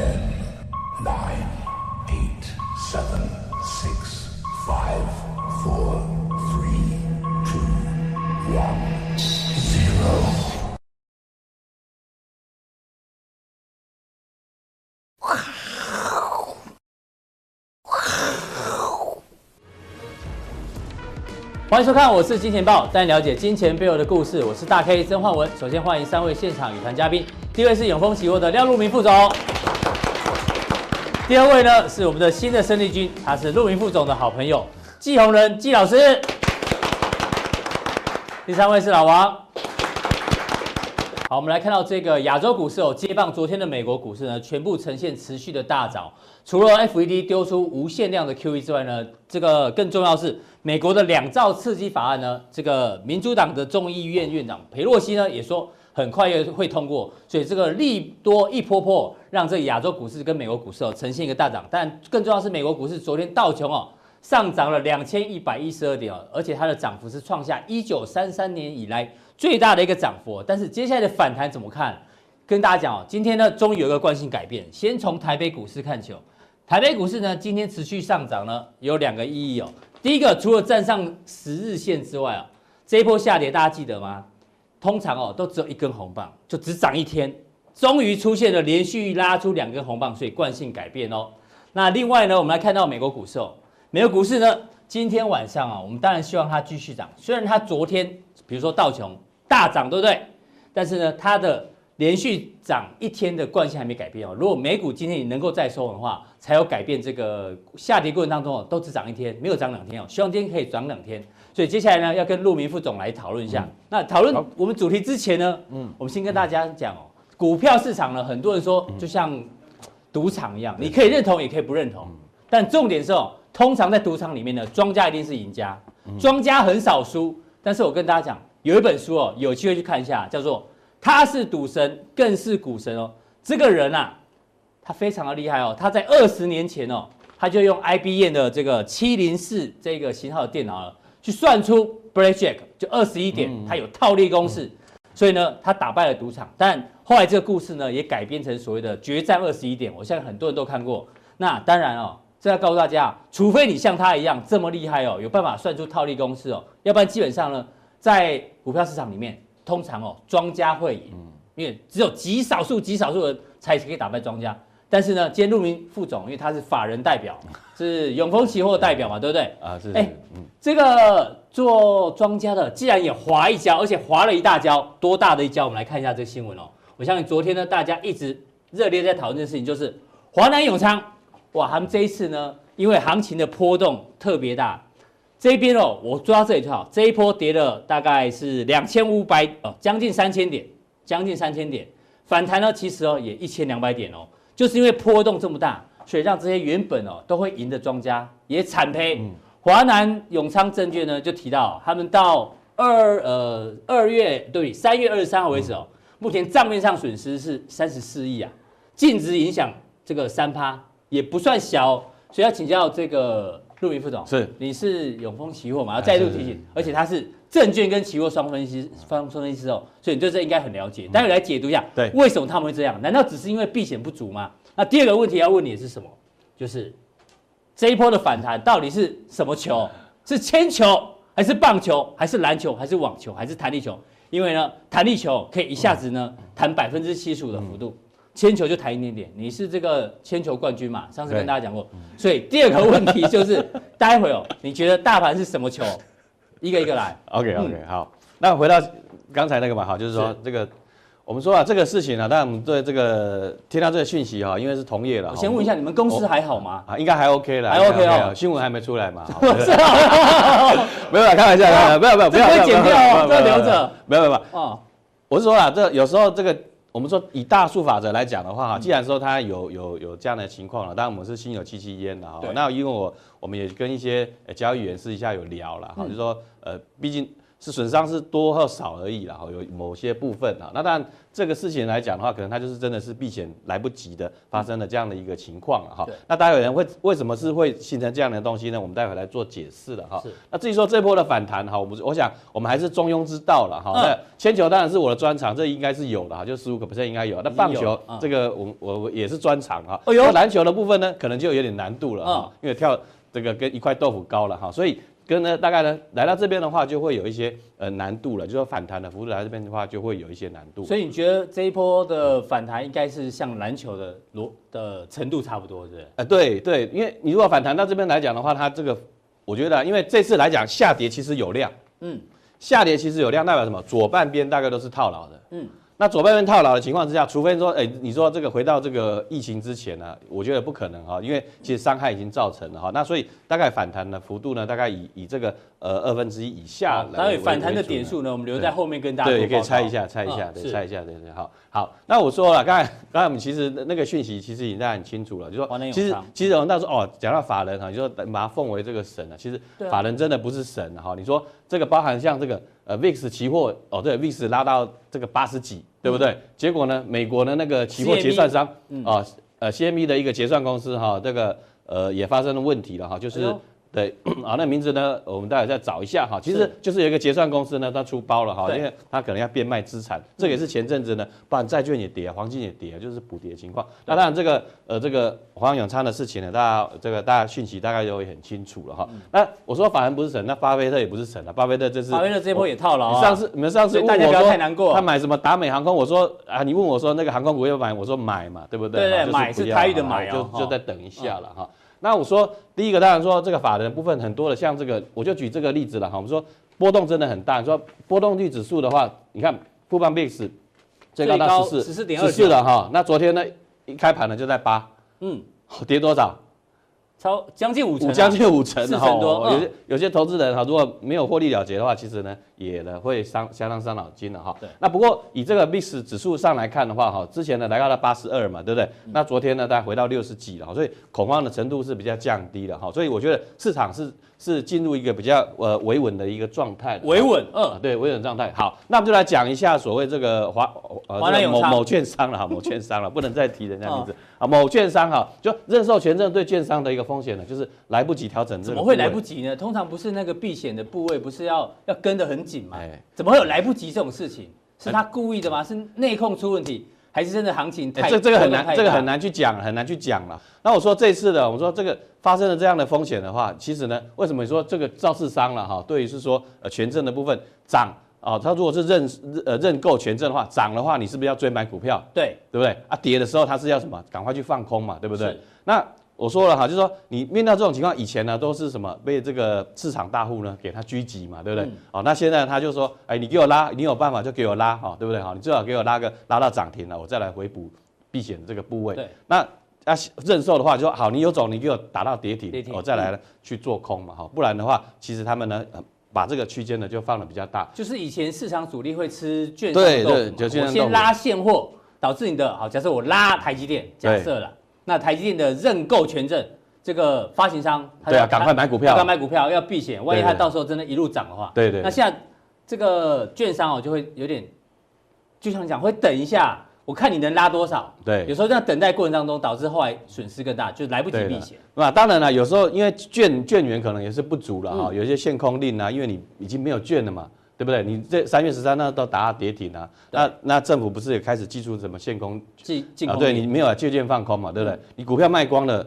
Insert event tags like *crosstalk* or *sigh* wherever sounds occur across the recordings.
Ten, nine, eight, seven, six, five, four, three, two, one, zero. 欢迎收看，我是金钱爆，带你了解金钱背后的故事。我是大 K 曾焕文。首先欢迎三位现场与谈嘉宾，第一位是永丰期货的廖路明副总，第二位呢是我们的新的生力军，他是路明副总的好朋友季宏仁季老师，第三位是老王。好，我们来看到这个亚洲股市哦，接棒昨天的美国股市呢，全部呈现持续的大涨。除了 FED 丢出无限量的 QE 之外呢，这个更重要是美国的两兆刺激法案呢，这个民主党的众议院院长裴洛西呢也说很快也会通过，所以这个利多一波波，让这个亚洲股市跟美国股市哦呈现一个大涨。但更重要是美国股市昨天道琼哦上涨了两千一百一十二点哦，而且它的涨幅是创下一九三三年以来最大的一个涨幅。但是接下来的反弹怎么看？跟大家讲哦，今天呢终于有一个惯性改变，先从台北股市看起哦。台北股市呢，今天持续上涨呢，有两个意义哦。第一个，除了站上十日线之外啊，这一波下跌大家记得吗？通常哦，都只有一根红棒，就只涨一天。终于出现了连续拉出两根红棒，所以惯性改变哦。那另外呢，我们来看到美国股市哦，美国股市呢，今天晚上啊，我们当然希望它继续涨。虽然它昨天，比如说道琼大涨，对不对？但是呢，它的连续涨一天的惯性还没改变哦。如果美股今天也能够再收的话，才有改变。这个下跌过程当中哦，都只涨一天，没有涨两天哦。希望今天可以涨两天。所以接下来呢，要跟陆明副总来讨论一下。嗯、那讨论我们主题之前呢，嗯，我们先跟大家讲哦，股票市场呢，很多人说就像赌场一样，你可以认同，也可以不认同。但重点是哦，通常在赌场里面呢，庄家一定是赢家，庄家很少输。但是我跟大家讲，有一本书哦，有机会去看一下，叫做。他是赌神，更是股神哦。这个人啊，他非常的厉害哦。他在二十年前哦，他就用 IBM 的这个七零四这个型号的电脑了，去算出 Blackjack 就二十一点，它有套利公式，所以呢，他打败了赌场。但后来这个故事呢，也改编成所谓的决战二十一点。我相信很多人都看过。那当然哦，这要告诉大家，除非你像他一样这么厉害哦，有办法算出套利公式哦，要不然基本上呢，在股票市场里面。通常哦，庄家会赢，因为只有极少数、极少数人才可以打败庄家。但是呢，今天路明副总，因为他是法人代表，*laughs* 是永丰期货代表嘛，对不对？啊，是。哎，这个做庄家的，既然也滑一跤，而且滑了一大跤，多大的一跤？我们来看一下这个新闻哦。我相信昨天呢，大家一直热烈在讨论这件事情，就是华南永昌，哇，他们这一次呢，因为行情的波动特别大。这边哦，我抓到这里就好。这一波跌了大概是两千五百哦，将近三千点，将近三千点。反弹呢，其实哦也一千两百点哦，就是因为波动这么大，所以让这些原本哦都会赢的庄家也惨赔。华南永昌证券呢就提到，他们到二呃二月对三月二十三号为止哦，目前账面上损失是三十四亿啊，净值影响这个三趴也不算小，所以要请教这个。陆明副总是，你是永丰期货嘛？要再度提醒，而且他是证券跟期货双分析双分析师哦，所以你对这应该很了解。待会来解读一下，对，为什么他们会这样？难道只是因为避险不足吗？那第二个问题要问你的是什么？就是这一波的反弹到底是什么球？是铅球还是棒球还是篮球还是网球还是弹力球？因为呢，弹力球可以一下子呢弹百分之七十五的幅度。铅球就弹一点点，你是这个铅球冠军嘛？上次跟大家讲过，所以第二个问题就是，*laughs* 待会哦，你觉得大盘是什么球？一个一个来。*laughs* OK OK，好，那回到刚才那个嘛，好，就是说这个，我们说啊，这个事情啊，当然我们对这个听到这个讯息哈，因为是同业了。我先问一下，你们公司还好吗？啊，应该还 OK 了，还 OK 哦，新闻还没出来嘛？*laughs* *laughs* 没有啦，开玩笑，开玩笑，不要不要不要，剪掉哦，要留着。没有没有哦，我是说啊，这有时候这个。我们说以大数法则来讲的话哈，既然说它有有有这样的情况了，当然我们是心有戚戚焉的哈。那因为我我们也跟一些交易员私底下有聊了哈，就是说呃，毕竟是损伤是多或少而已啦，有某些部分啊。那当然这个事情来讲的话，可能它就是真的是避险来不及的发生了这样的一个情况了哈。那大家有人会为什么是会形成这样的东西呢？我们待会来做解释了哈。那至于说这波的反弹哈，我我想我们还是中庸之道了哈。那铅球当然是我的专长，这应该是有的哈，就十五个 percent 应该有。那棒球这个我我我也是专长哈。那篮球的部分呢，可能就有点难度了哈，因为跳这个跟一块豆腐高了哈，所以。跟呢，大概呢，来到这边的话，就会有一些呃难度了，就说反弹的幅度来这边的话，就会有一些难度。所以你觉得这一波的反弹应该是像篮球的罗的程度差不多，是不是？呃，对对，因为你如果反弹到这边来讲的话，它这个我觉得，因为这次来讲下跌其实有量，嗯，下跌其实有量，代表什么？左半边大概都是套牢的，嗯。那左半边套牢的情况之下，除非说，哎、欸，你说这个回到这个疫情之前呢、啊，我觉得不可能哈，因为其实伤害已经造成了哈。那所以大概反弹的幅度呢，大概以以这个呃二分之一以下来。所以反弹的点数呢，我们留在后面跟大家。对，也可以猜一下，猜一下，对，猜一下，对对，好。好，那我说了，刚才刚才我们其实那个讯息其实已经大家很清楚了，就说其实其实我们到时候哦，讲到法人哈，就说把它奉为这个神了。其实法人真的不是神哈。你说这个包含像这个呃 VIX 期货哦，对，VIX 拉到这个八十几。对不对？结果呢？美国的那个期货结算商啊，呃，CME 的一个结算公司哈，这个呃也发生了问题了哈，就是。对 *clears throat* 啊，那名字呢？我们待会再找一下哈。其实就是有一个结算公司呢，它出包了哈，因为它可能要变卖资产，这个也是前阵子呢，不然债券也跌，黄金也跌，就是补跌的情况。那当然这个呃这个黄永昌的事情呢，大家这个大家讯息大概就会很清楚了哈。那我说法人不是神，那巴菲特也不是神啊，巴菲特这是巴菲特这波也套牢啊。上次你们上次问我说他买什么达美航空，我说啊，你问我说那个航空股要买，我说买嘛，对不对？对对，买是台语的买，就就再等一下了哈。那我说第一个当然说这个法人的部分很多的，像这个我就举这个例子了哈。我们说波动真的很大，说波动率指数的话，你看富邦 VIX 最高到十四十四点二十四了哈。那昨天呢一开盘呢就在八，嗯，跌多少？超将近五成，将近五成四成多。有些有些投资人哈，如果没有获利了结的话，其实呢也呢会伤相当伤脑筋的哈。对。那不过以这个 VIX 指数上来看的话哈，之前呢来到了八十二嘛，对不对？那昨天呢大概回到六十几了，所以恐慌的程度是比较降低了哈。所以我觉得市场是是进入一个比较呃维稳的一个状态。维稳，嗯，对，维稳状态。好，那我们就来讲一下所谓这个华呃某某券商了哈，某券商了，*laughs* 不能再提人家名字。啊，某券商哈，就认售权证对券商的一个风险呢，就是来不及调整。怎么会来不及呢？通常不是那个避险的部位不是要要跟得很紧吗？怎么会有来不及这种事情？是他故意的吗？是内控出问题，还是真的行情太？这这个很难，这个很难去讲，很难去讲了。那我说这次的，我说这个发生了这样的风险的话，其实呢，为什么说这个肇事商了哈？对于是说呃权证的部分涨。啊，他如果是认呃认购权证的话，涨的话，你是不是要追买股票？对，对不对？啊，跌的时候他是要什么？赶快去放空嘛，对不对？那我说了哈，就是说你面到这种情况，以前呢都是什么被这个市场大户呢给他狙击嘛，对不对？哦、嗯，那现在他就说，哎，你给我拉，你有办法就给我拉，哈，对不对？哈，你最好给我拉个拉到涨停了，我再来回补避险这个部位。对，那啊认售的话就说好，你有种，你给我打到跌停，我再来去做空嘛，哈，不然的话，其实他们呢。把这个区间呢就放的比较大，就是以前市场主力会吃券商对对，就我先拉现货，导致你的好。假设我拉台积电，假设了，那台积电的认购权证，这个发行商他对啊，赶快买股票，赶快买股票要避险，万一它到时候真的一路涨的话，对对，那现在这个券商哦就会有点，就像你讲会等一下。我看你能拉多少？对，有时候在等待过程当中，导致后来损失更大，就来不及避险。那当然了，有时候因为券券源可能也是不足了哈，嗯、有一些限空令啊，因为你已经没有券了嘛，对不对？你这三月十三那都达跌停啊，那那政府不是也开始祭出什么限空？禁禁空、啊？对你没有啊借券放空嘛，对不对？嗯、你股票卖光了。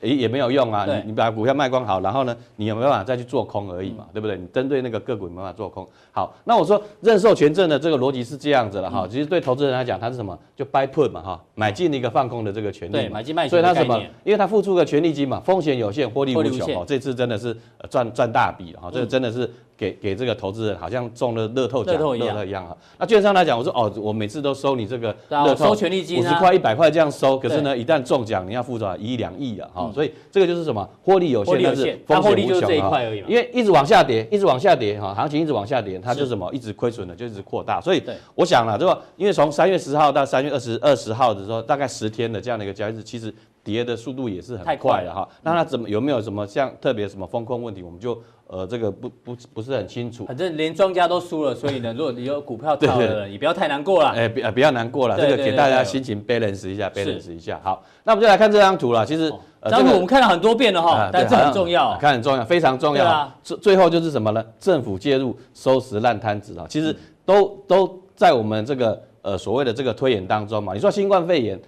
也也没有用啊，你你把股票卖光好，然后呢，你有没有办法再去做空而已嘛，嗯、对不对？你针对那个个股没办法做空。好，那我说认授权证的这个逻辑是这样子了哈，嗯、其实对投资人来讲，它是什么？就 buy put 嘛哈，买进一个放空的这个权利。对，买进卖权。所以它什么？因为它付出个权利金嘛，风险有限，获利无穷哦。这次真的是赚赚大笔了哈，这个真的是。给给这个投资人好像中了乐透奖，乐透一样啊。那券商来讲，我说哦，我每次都收你这个乐透，收权利金五十块、一百块这样收。可是呢，一旦中奖，你要付出一亿两亿啊？哈，所以这个就是什么？获利有限，但是风险无穷啊。因为一直往下跌，一直往下跌哈，行情一直往下跌，它就什么？一直亏损的，就一直扩大。所以我想了，这个？因为从三月十号到三月二十二十号的时候，大概十天的这样的一个交易日，其实跌的速度也是很快的哈。那它怎么有没有什么像特别什么风控问题，我们就呃这个不不不是很清楚。反正连庄家都输了，所以呢，如果你有股票套的，也不要太难过了。哎，不不要难过了，这个给大家心情 balance 一下，balance 一下。好，那我们就来看这张图了。其实这张图我们看了很多遍了哈，但这很重要，看很重要，非常重要。最最后就是什么呢？政府介入收拾烂摊子啊，其实都都在我们这个呃所谓的这个推演当中嘛。你说新冠肺炎。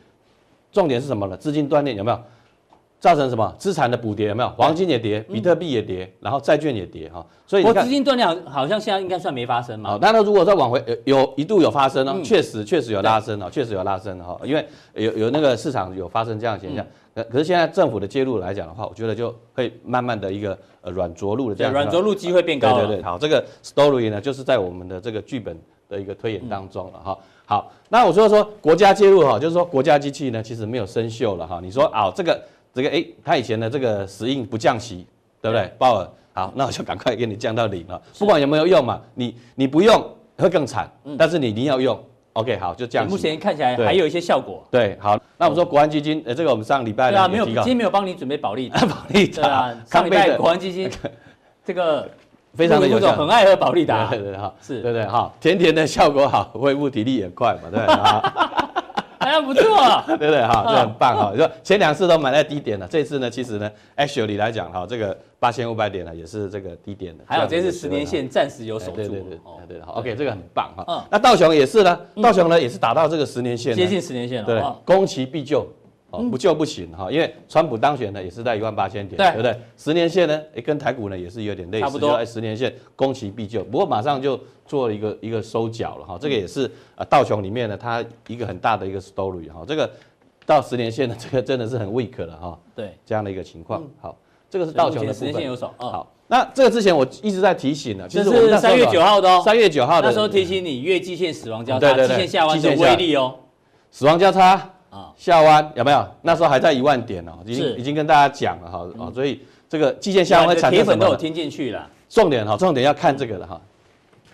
重点是什么呢？资金断裂有没有造成什么资产的补跌？有没有？黄金也跌，比特币也跌，然后债券也跌哈。所以你看，资金断裂好像现在应该算没发生嘛。好，那如果再往回有有一度有发生呢？确实确实有拉升哦，确实有拉升哈。因为有有那个市场有发生这样的现象。可可是现在政府的介入来讲的话，我觉得就会慢慢的一个呃软着陆的这样。软着陆机会变高。对对对。好，这个 story 呢，就是在我们的这个剧本的一个推演当中了哈。好，那我说说国家介入哈，就是说国家机器呢，其实没有生锈了哈。你说啊，这个这个哎，他以前的这个死硬不降息，对不对？鲍尔，好，那我就赶快给你降到零了，不管有没有用嘛，你你不用会更惨，但是你一定要用，OK，好，就这样。目前看起来还有一些效果。对，好，那我们说国安基金，呃，这个我们上礼拜对啊，没有，今天没有帮你准备保利达，*laughs* 保利达，对啊，上礼拜国安基金这个。*laughs* 非常的有效，很爱喝保利达，对对对哈，是，对对哈，甜甜的效果好，恢复体力也快嘛，对不 *laughs* 对？哎呀，不错，*laughs* 对不对哈？这很棒哈。你说前两次都买在低点了，这次呢，其实呢，actually 来讲哈，这个八千五百点呢，也是这个低点的。还有这次十年线暂时有守住，对对对，对好，OK，这个很棒哈。那道琼也是呢，道琼呢也是打到这个十年线，接近十年线了，对，攻其必救。不救不行哈，因为川普当选呢，也是在一万八千点，对不对？十年线呢，诶，跟台股呢也是有点类似，差不多。十年线攻其必救，不过马上就做了一个一个收脚了哈。这个也是啊，道琼里面呢，它一个很大的一个 story 哈。这个到十年线呢，*laughs* 这个真的是很 weak 了哈。对，这样的一个情况。好，这个是道琼的十年线有手。好，那这个之前我一直在提醒呢，其实是三月九号的哦，三月九号的那时候提醒你月季线死亡交叉，季线下弯的威力哦，死亡交叉。啊，下弯有没有？那时候还在一万点哦，已经已经跟大家讲了哈，哦，所以这个季线下弯会产生什么？铁粉都有听进去了。重点哈，重点要看这个了哈，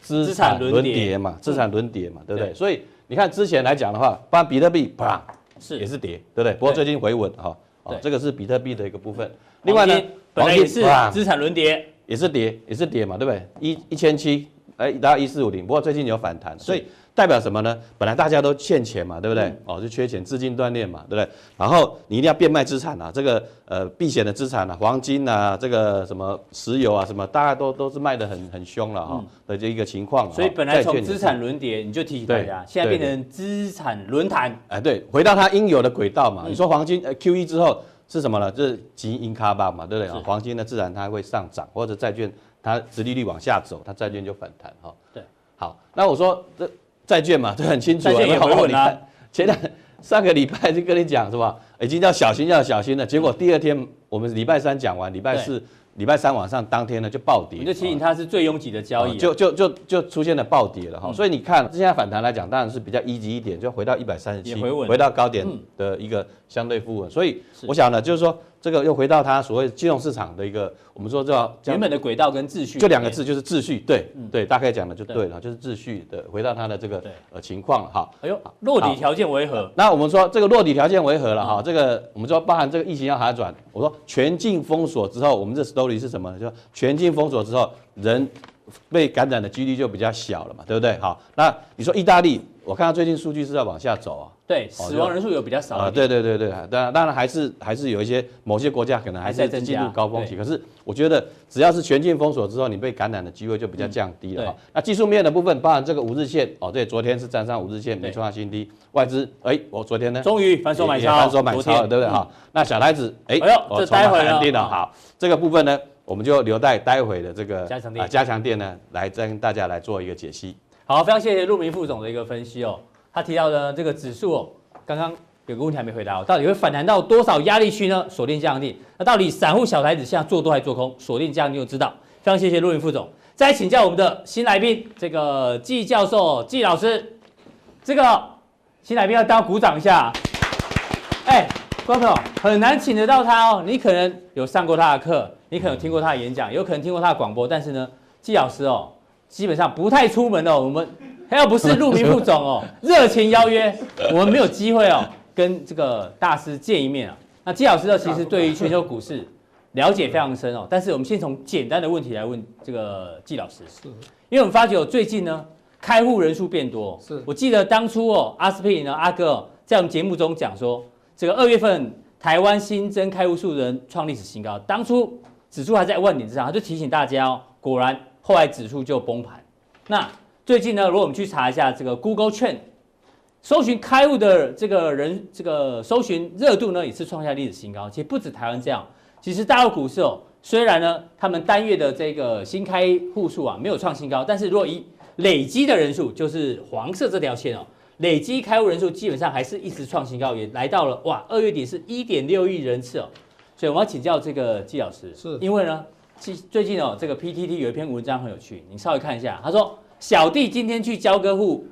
资产轮跌嘛，资产轮跌嘛，对不对？所以你看之前来讲的话，不然比特币啪是也是跌，对不对？不过最近回稳哈，哦，这个是比特币的一个部分。另外呢，黄金是资产轮跌，也是跌，也是跌嘛，对不对？一一千七，哎，达到一四五零，不过最近有反弹，所以。代表什么呢？本来大家都欠钱嘛，对不对？嗯、哦，就缺钱，资金断裂嘛，对不对？然后你一定要变卖资产啊，这个呃避险的资产啊，黄金啊，这个什么石油啊，什么大家都都是卖的很很凶了哈、哦嗯、的这一个情况。所以本来从资产轮跌，你就提醒大家，现在变成资产轮弹。哎，对，回到它应有的轨道嘛。嗯、你说黄金呃 QE 之后是什么呢？就是金银卡吧嘛，对不对？是黄金呢自然它会上涨，或者债券它殖利率往下走，它债券就反弹哈。哦、对，好，那我说这。债券嘛，*laughs* 这很清楚啊。也回稳啊。前两 *laughs* 上个礼拜就跟你讲是吧？已经要小心要小心了。结果第二天我们礼拜三讲完，礼拜四。礼拜三晚上当天呢就暴跌，你就提醒它是最拥挤的交易，就就就就出现了暴跌了哈。所以你看现在反弹来讲，当然是比较 easy 一点，就回到一百三十七，回到高点的一个相对复稳。所以我想呢，就是说这个又回到它所谓金融市场的一个，我们说叫原本的轨道跟秩序，就两个字就是秩序。对对，大概讲的就对了，就是秩序的回到它的这个呃情况哈。哎呦，落底条件为何？那我们说这个落底条件为何了哈？这个我们说包含这个疫情要好转，我说全境封锁之后，我们这 story 是什么？就全境封锁之后，人被感染的几率就比较小了嘛，对不对？好，那你说意大利，我看到最近数据是在往下走啊。对，死亡人数有比较少啊。对对对对，当然当然还是还是有一些某些国家可能还是在进入高峰期。可是我觉得只要是全境封锁之后，你被感染的机会就比较降低了哈。那技术面的部分，包含这个五日线哦，对，昨天是站上五日线，没创下新低。外资哎，我昨天呢，终于反手买超，反手买超了，对不对哈？那小台子哎，这待会了，好，这个部分呢，我们就留待待会的这个加强电啊加强电呢，来跟大家来做一个解析。好，非常谢谢陆明副总的一个分析哦，他提到的这个指数哦。刚刚有个问题还没回答哦，到底会反弹到多少压力区呢？锁定加强錠。那到底散户小台子现在做多还是做空？锁定加强錠就知道。非常谢谢陆明副总。再请教我们的新来宾，这个季教授、季老师。这个新来宾要大家鼓掌一下。哎，观众朋友很难请得到他哦。你可能有上过他的课，你可能有听过他的演讲，有可能听过他的广播，但是呢，季老师哦，基本上不太出门哦。我们。还要不是陆明副总哦，*laughs* 热情邀约，我们没有机会哦，跟这个大师见一面啊。那季老师呢，其实对于全球股市了解非常深哦。但是我们先从简单的问题来问这个季老师，是，因为我们发觉最近呢，开户人数变多。是我记得当初哦，阿斯匹林呢，阿哥在我们节目中讲说，这个二月份台湾新增开户数人创历史新高，当初指数还在万点之上，他就提醒大家哦，果然后来指数就崩盘。那最近呢，如果我们去查一下这个 Google Trend。搜寻开户的这个人，这个搜寻热度呢，也是创下历史新高。其实不止台湾这样，其实大陆股市哦，虽然呢，他们单月的这个新开户数啊没有创新高，但是如果以累积的人数，就是黄色这条线哦，累积开户人数基本上还是一直创新高，也来到了哇，二月底是一点六亿人次哦。所以我要请教这个季老师，是因为呢，最最近哦，这个 PTT 有一篇文章很有趣，你稍微看一下，他说小弟今天去交割户。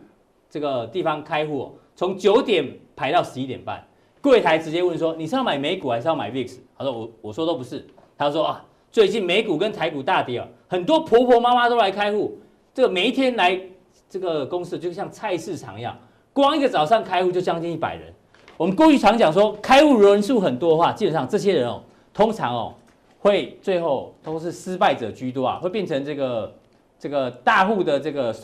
这个地方开户，从九点排到十一点半，柜台直接问说：“你是要买美股还是要买 VIX？” 他说：“我我说都不是。”他说：“啊，最近美股跟台股大跌啊，很多婆婆妈妈都来开户，这个每一天来这个公司就像菜市场一样，光一个早上开户就将近一百人。我们过去常讲说，开户人数很多的话，基本上这些人哦，通常哦会最后都是失败者居多啊，会变成这个这个大户的这个。”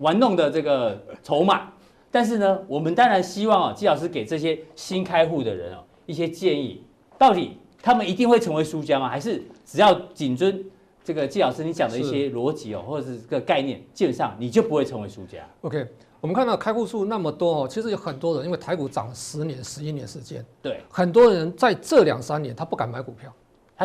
玩弄的这个筹码，但是呢，我们当然希望啊，季老师给这些新开户的人哦一些建议，到底他们一定会成为输家吗？还是只要谨遵这个季老师你讲的一些逻辑哦，或者是这个概念，基本上你就不会成为输家？OK，我们看到开户数那么多哦，其实有很多人因为台股涨了十年、十一年时间，对，很多人在这两三年他不敢买股票。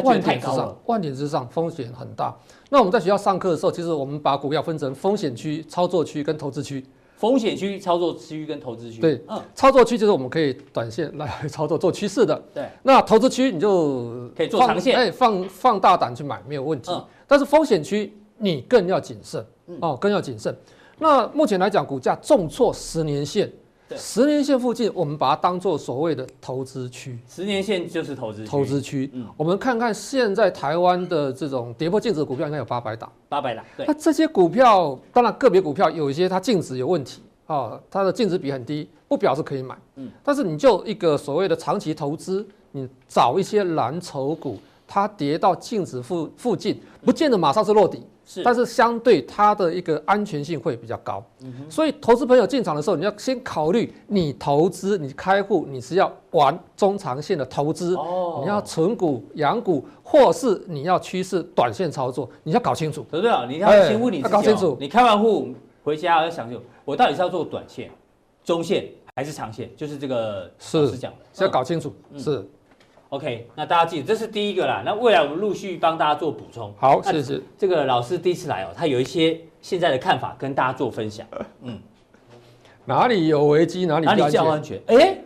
万点之上，万点之上，风险很大。那我们在学校上课的时候，其实我们把股票分成风险区、操作区跟投资区。风险区、操作区跟投资区。对，嗯，操作区就是我们可以短线来操作做趋势的。对。那投资区你就可以做长线，哎，放放大胆去买没有问题。嗯。但是风险区你更要谨慎哦，更要谨慎。那目前来讲，股价重挫十年线。十年线附近，我们把它当做所谓的投资区。十年线就是投资区。投资区，嗯，我们看看现在台湾的这种跌破净值的股票，应该有八百档。八百档，对。那这些股票，当然个别股票有一些它净值有问题啊，它的净值比很低，不表示可以买。嗯。但是你就一个所谓的长期投资，你找一些蓝筹股，它跌到净值附附近，不见得马上是落底。是，但是相对它的一个安全性会比较高，嗯、哼所以投资朋友进场的时候，你要先考虑你投资、你开户，你是要玩中长线的投资，哦、你要存股、养股，或是你要趋势短线操作，你要搞清楚。对不对啊？你要先问你自己、哦，搞清楚。你开完户回家要想清楚，我到底是要做短线、中线还是长线？就是这个老师讲的，是要搞清楚。嗯、是。OK，那大家记住，这是第一个啦。那未来我们陆续帮大家做补充。好，是是。这个老师第一次来哦，他有一些现在的看法跟大家做分享。嗯，哪里有危机，哪里哪里叫安全？哎，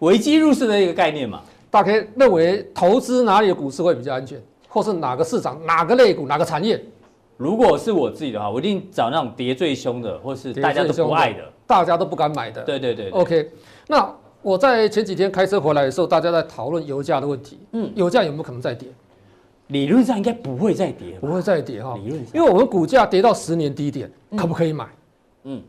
危机入市的一个概念嘛。大家认为投资哪里的股市会比较安全，或是哪个市场、哪个类股、哪个产业？如果是我自己的话，我一定找那种跌最凶的，或是大家都不爱的，大家都不敢买的。对对对，对。OK，那。我在前几天开车回来的时候，大家在讨论油价的问题。嗯，油价有没有可能再跌？理论上应该不会再跌，不会再跌哈。理论上，因为我们股价跌到十年低点，可不可以买？嗯，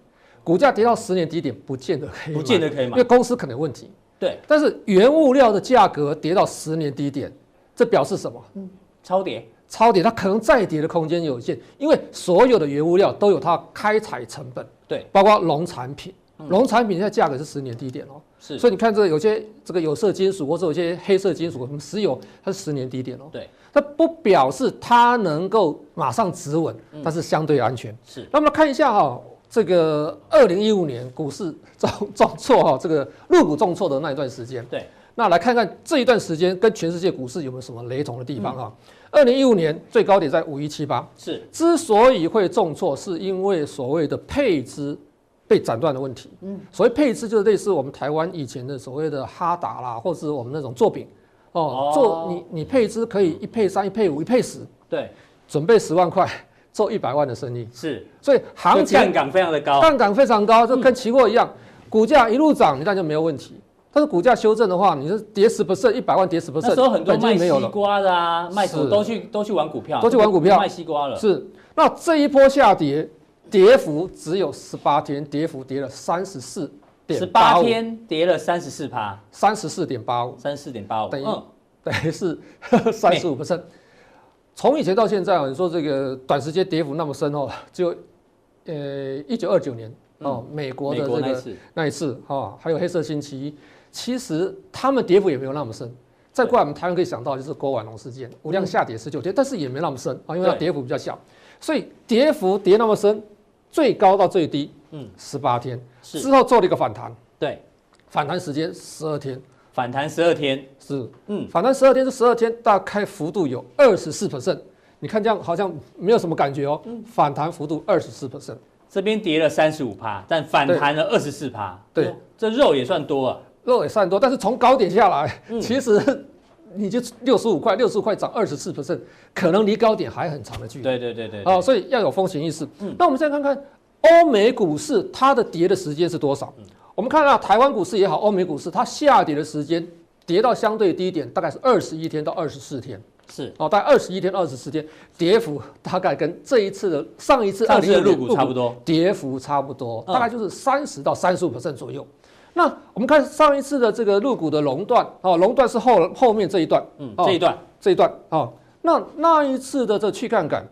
股价跌到十年低点，不见得可以，不见得可以买，因为公司可能有问题。对，但是原物料的价格跌到十年低点，这表示什么？嗯，超跌，超跌，它可能再跌的空间有限，因为所有的原物料都有它开采成本。对，包括农产品，农产品现在价格是十年低点哦。是，所以你看，这有些这个有色金属或者有些黑色金属，什么石油，它是十年低点哦。对，它不表示它能够马上止稳，但是相对安全。是，那么看一下哈，这个二零一五年股市重重挫哈，这个入股重挫的那一段时间。对，那来看看这一段时间跟全世界股市有没有什么雷同的地方哈？二零一五年最高点在五一七八，是，之所以会重挫，是因为所谓的配资。被斩断的问题，嗯，所谓配资就是类似我们台湾以前的所谓的哈达啦，或是我们那种做饼，哦，做你你配资可以一配三、一配五、一配十，对，准备十万块做一百万的生意，是，所以行情杠杆非常的高，杠杆非常高，就跟期货一样，股价一路涨，你那就没有问题，但是股价修正的话，你是跌十不剩，一百万跌十不剩，那时候很多卖西瓜的啊，卖什么都去都去玩股票，都去玩股票卖西瓜了，是，那这一波下跌。跌幅只有十八天，跌幅跌了三十四点十八天跌了三十四趴，三十四点八五，三十四点八五，等于 *laughs* 等于是 *laughs* 三十五。percent。从以前到现在啊，你说这个短时间跌幅那么深哦，只有呃一九二九年哦，美国的这个那一次。哈，还有黑色星期一，其实他们跌幅也没有那么深。再过来，我们台湾可以想到就是郭婉龙事件，无量下跌十九天，但是也没那么深啊，因为它跌幅比较小，所以跌幅跌那么深，最高到最低，嗯，十八天之后做了一个反弹，对，反弹时间十二天，反弹十二天。是，嗯，反弹十二天是十二天，大概幅度有二十四 percent，你看这样好像没有什么感觉哦，反弹幅度二十四 percent，这边跌了三十五趴，但反弹了二十四趴，对，这肉也算多啊。肉也算多，但是从高点下来，嗯、其实你就六十五块，六十五块涨二十四 percent，可能离高点还很长的距离。对对对对，啊、哦，所以要有风险意识。嗯，那我们现在看看欧美股市它的跌的时间是多少？嗯、我们看到台湾股市也好，欧美股市它下跌的时间跌到相对低点，大概是二十一天到二十四天。是哦，大概二十一天、二十四天，跌幅大概跟这一次的上一次二零的陆股差不多，跌幅差不多，大概就是三十到三十五 percent 左右。那我们看上一次的这个入股的熔断哦，熔断是后后面这一段，嗯，这一段。这一段哦，那那一次的这个去杠杆，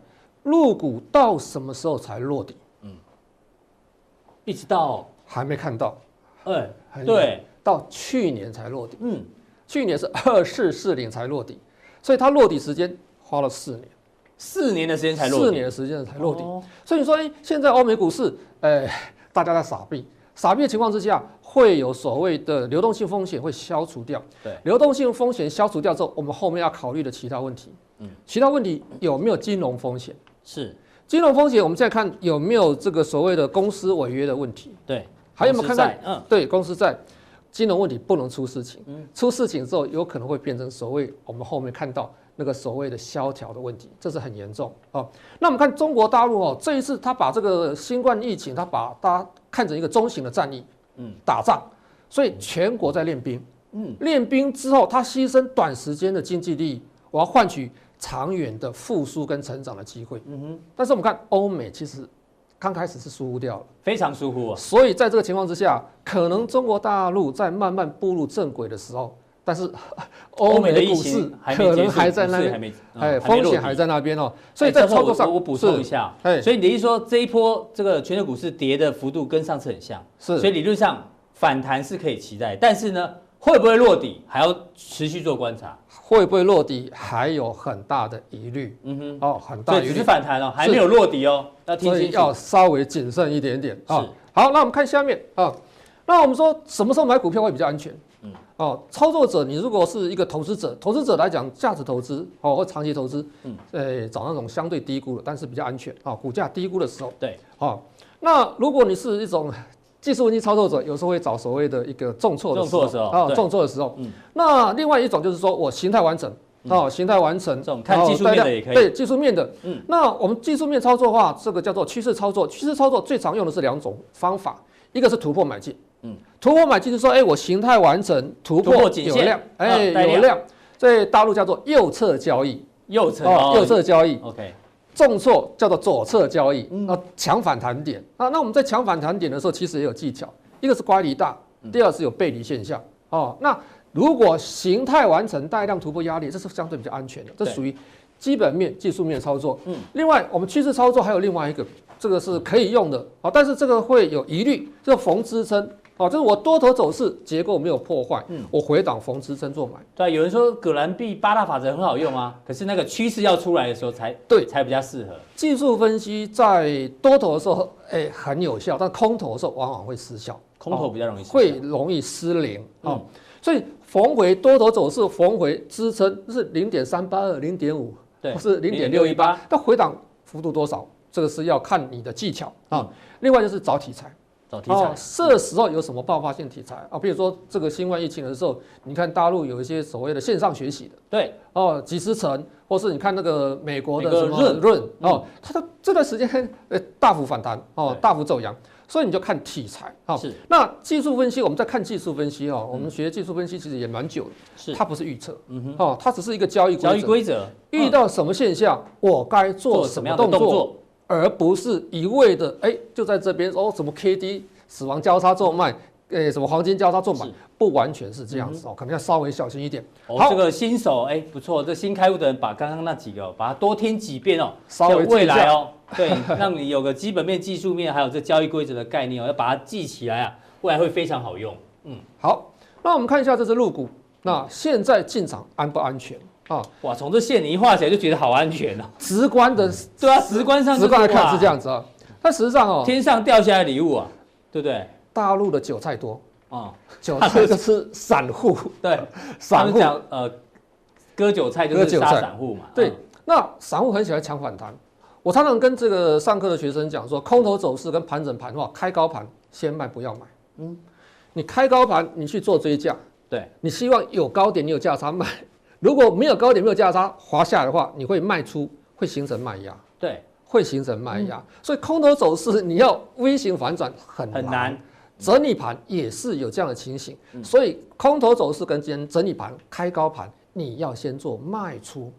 入股到什么时候才落底？嗯，一直到还没看到，哎，对，到去年才落底，嗯，去年是二四四零才落底，所以它落底时间花了四年，四年的时间才落底，四年的时间才落底，所以你说哎，现在欧美股市，哎，大家在撒币，撒币的情况之下。会有所谓的流动性风险会消除掉，对，流动性风险消除掉之后，我们后面要考虑的其他问题，嗯，其他问题有没有金融风险？是。金融风险，我们再看有没有这个所谓的公司违约的问题，对，还有没有看看？嗯，对，公司在，金融问题不能出事情，嗯，出事情之后有可能会变成所谓我们后面看到那个所谓的萧条的问题，这是很严重。哦。那我们看中国大陆哦，这一次他把这个新冠疫情，他把大家看成一个中型的战役。嗯，打仗，所以全国在练兵。嗯，练兵之后，他牺牲短时间的经济利益，我要换取长远的复苏跟成长的机会。嗯哼。但是我们看欧美，其实刚开始是疏忽掉了，非常疏忽啊。所以在这个情况之下，可能中国大陆在慢慢步入正轨的时候，但是欧美的股市可能还在那边，哎，风险还在那边哦。所以在操作上，我补充一下，哎，所以你的意思说这一波这个全球股市跌的幅度跟上次很像，是，所以理论上反弹是可以期待，但是呢，会不会落底还要持续做观察，会不会落底还有很大的疑虑，嗯哼，哦，很大疑虑，只是反弹哦，还没有落底哦，要听清楚，要稍微谨慎一点点啊。好，那我们看下面啊，那我们说什么时候买股票会比较安全？哦，操作者，你如果是一个投资者，投资者来讲，价值投资哦，或长期投资，嗯，呃，找那种相对低估的，但是比较安全啊，股价低估的时候，对，哦，那如果你是一种技术分析操作者，有时候会找所谓的一个重挫的时候，重挫的时候，啊，重挫的时候，嗯，那另外一种就是说我形态完整，哦，形态完成，这种看技术面的也可以，对，技术面的，嗯，那我们技术面操作的话，这个叫做趋势操作，趋势操作最常用的是两种方法，一个是突破买进。嗯，突破买进是说，哎，我形态完成突破有量，哎，有量，在大陆叫做右侧交易，右侧哦，右侧交易，OK，重挫叫做左侧交易，那抢反弹点。啊，那我们在抢反弹点的时候，其实也有技巧，一个是乖离大，第二是有背离现象。哦。那如果形态完成带量突破压力，这是相对比较安全的，这属于基本面、技术面操作。嗯，另外我们趋势操作还有另外一个，这个是可以用的啊，但是这个会有疑虑，这个逢支撑。哦，就是我多头走势结构没有破坏，嗯，我回档逢支撑做买。对，有人说葛兰碧八大法则很好用啊，可是那个趋势要出来的时候才对，才比较适合。技术分析在多头的时候，哎、欸，很有效，但空头的时候往往会失效。空头比较容易失效，会容易失灵。哦，嗯、所以逢回多头走势，逢回支撑是零点三八二、零点五，对，不是零点六一八。但回档幅度多少，这个是要看你的技巧啊。嗯、另外就是找题材。找题材。哦，这时候有什么爆发性题材？啊？比如说这个新冠疫情的时候，你看大陆有一些所谓的线上学习的，对。哦，几十层，或是你看那个美国的什么润润哦，它的这段时间 *laughs* 呃大幅反弹哦，大幅走阳，所以你就看题材。啊。是。那技术分析，我们在看技术分析哦，我们学技术分析其实也蛮久的，是。它不是预测，嗯哼，哦，它只是一个交易交易规则，遇到什么现象，我该做什么动作。而不是一味的哎，就在这边哦，什么 K D 死亡交叉做卖，诶什么黄金交叉做买，不完全是这样子哦，可能要稍微小心一点。哦，这个新手哎不错，这新开户的人把刚刚那几个把它多听几遍哦，稍微未来哦，对，*laughs* 让你有个基本面、技术面，还有这交易规则的概念哦，要把它记起来啊，未来会非常好用。嗯，好，那我们看一下这只入股，那现在进场安不安全？啊，哇！从这线你一画起来就觉得好安全啊，直观的，对啊，直观上直观的看是这样子啊。但实际上哦，天上掉下来礼物啊，对不对？大陆的韭菜多啊，韭菜就是散户，对，*laughs* 散户讲呃，割韭菜就是杀散户嘛。对，那散户很喜欢抢反弹。我常常跟这个上课的学生讲说，空头走势跟盘整盘的话，开高盘先卖不要买。嗯，你开高盘你去做追价，对，你希望有高点你有价差卖。如果没有高点，没有价差，滑下来的话，你会卖出，会形成卖压。对，会形成卖压。嗯、所以空头走势你要 V 型反转很难，很难。整理盘也是有这样的情形。嗯、所以空头走势跟今天整理盘开高盘，你要先做卖出。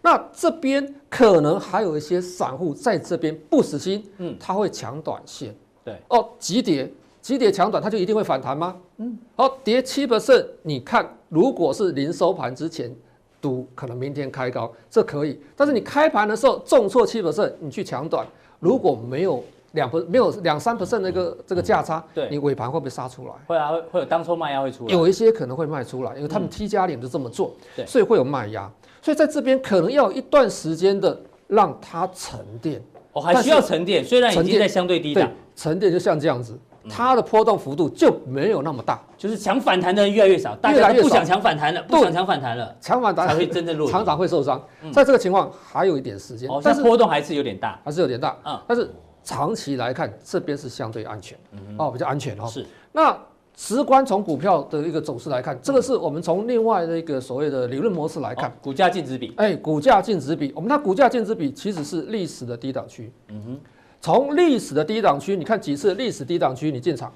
那这边可能还有一些散户在这边不死心，嗯，他会抢短线。对，哦，急跌。急跌抢短，它就一定会反弹吗？嗯，好，跌七 percent，你看，如果是临收盘之前。赌可能明天开高，这可以，但是你开盘的时候重挫七%，你去抢短，如果没有两不没有两三%那个这个价差，对，你尾盘会不会杀出来？会啊，会会有当初卖压会出来，有一些可能会卖出来，因为他们 T 加零就这么做，对，所以会有卖压，所以在这边可能要有一段时间的让它沉淀，哦，还需要沉淀，虽然已经在相对低档，沉淀就像这样子。它的波动幅度就没有那么大，就是抢反弹的人越来越少，大家不想抢反弹了，不想抢反弹了，抢反弹才会真正落，厂长会受伤。在这个情况还有一点时间，但是波动还是有点大，还是有点大。嗯，但是长期来看，这边是相对安全，哦，比较安全哦。是。那直观从股票的一个走势来看，这个是我们从另外的一个所谓的理论模式来看，股价净值比。哎，股价净值比，我们看股价净值比其实是历史的低档区。嗯哼，从历史的低档区，你看几次历史低档区你进场。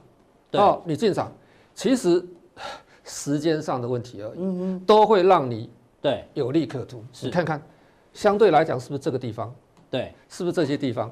哦，你进场，其实时间上的问题而已，嗯嗯，都会让你对有利可图。你看看，相对来讲是不是这个地方？对，是不是这些地方？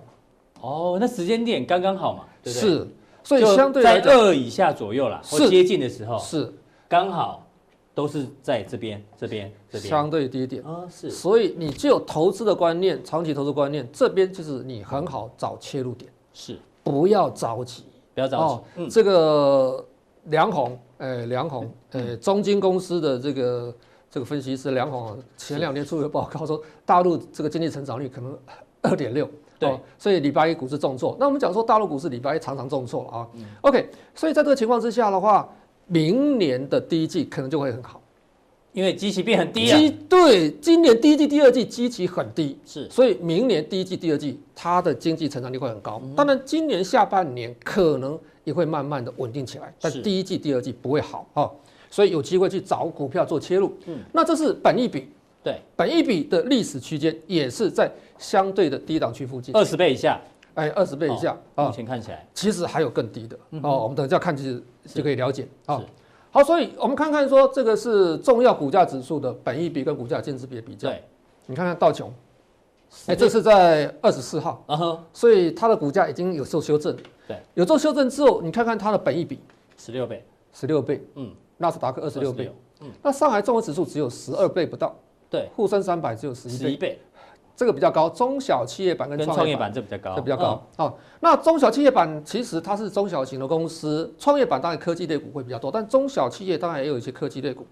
哦，那时间点刚刚好嘛，对不对？是，所以相对在二以下左右啦，或接近的时候是刚好都是在这边、这边、这边。相对低点。啊，是。所以你就有投资的观念，长期投资观念，这边就是你很好找切入点，是，不要着急。不要着急。哦，嗯、这个梁鸿，哎，梁鸿，哎，中金公司的这个这个分析师梁鸿前两天出了报告说，大陆这个经济成长率可能二点六，对，所以礼拜一股市重挫。那我们讲说，大陆股市礼拜一常常重挫啊。嗯、OK，所以在这个情况之下的话，明年的第一季可能就会很好。因为基期变很低啊，对，今年第一季、第二季基期很低，是，所以明年第一季、第二季它的经济成长率会很高。当然，今年下半年可能也会慢慢的稳定起来，但第一季、第二季不会好哦，所以有机会去找股票做切入。嗯，那这是本益比，对，本一比的历史区间也是在相对的低档区附近，二十倍以下，哎，二十倍以下啊，目前看起来。其实还有更低的哦，我们等一下看其实就可以了解啊。好，所以我们看看说，这个是重要股价指数的本益比跟股价净值比的比较。对，你看看道琼，哎，这是在二十四号，所以它的股价已经有受修正。对，有做修正之后，你看看它的本益比，十六倍，十六倍，嗯，纳斯达克二十六倍，嗯，那上海综合指数只有十二倍不到，对，沪深三百只有十一倍。这个比较高，中小企业板跟创业板这比较高，这比较高。好，那中小企业板其实它是中小型的公司，创业板当然科技类股会比较多，但中小企业当然也有一些科技类股，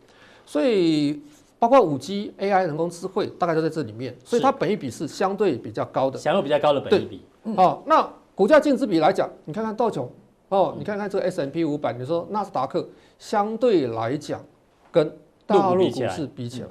所以包括五 G、AI、人工智慧大概都在这里面，所以它本益比是相对比较高的，享有比较高的本益比。好，那股价净值比来讲，你看看道琼，哦，你看看这个 S M P 五百，你说纳斯达克相对来讲跟大陆股市比起来，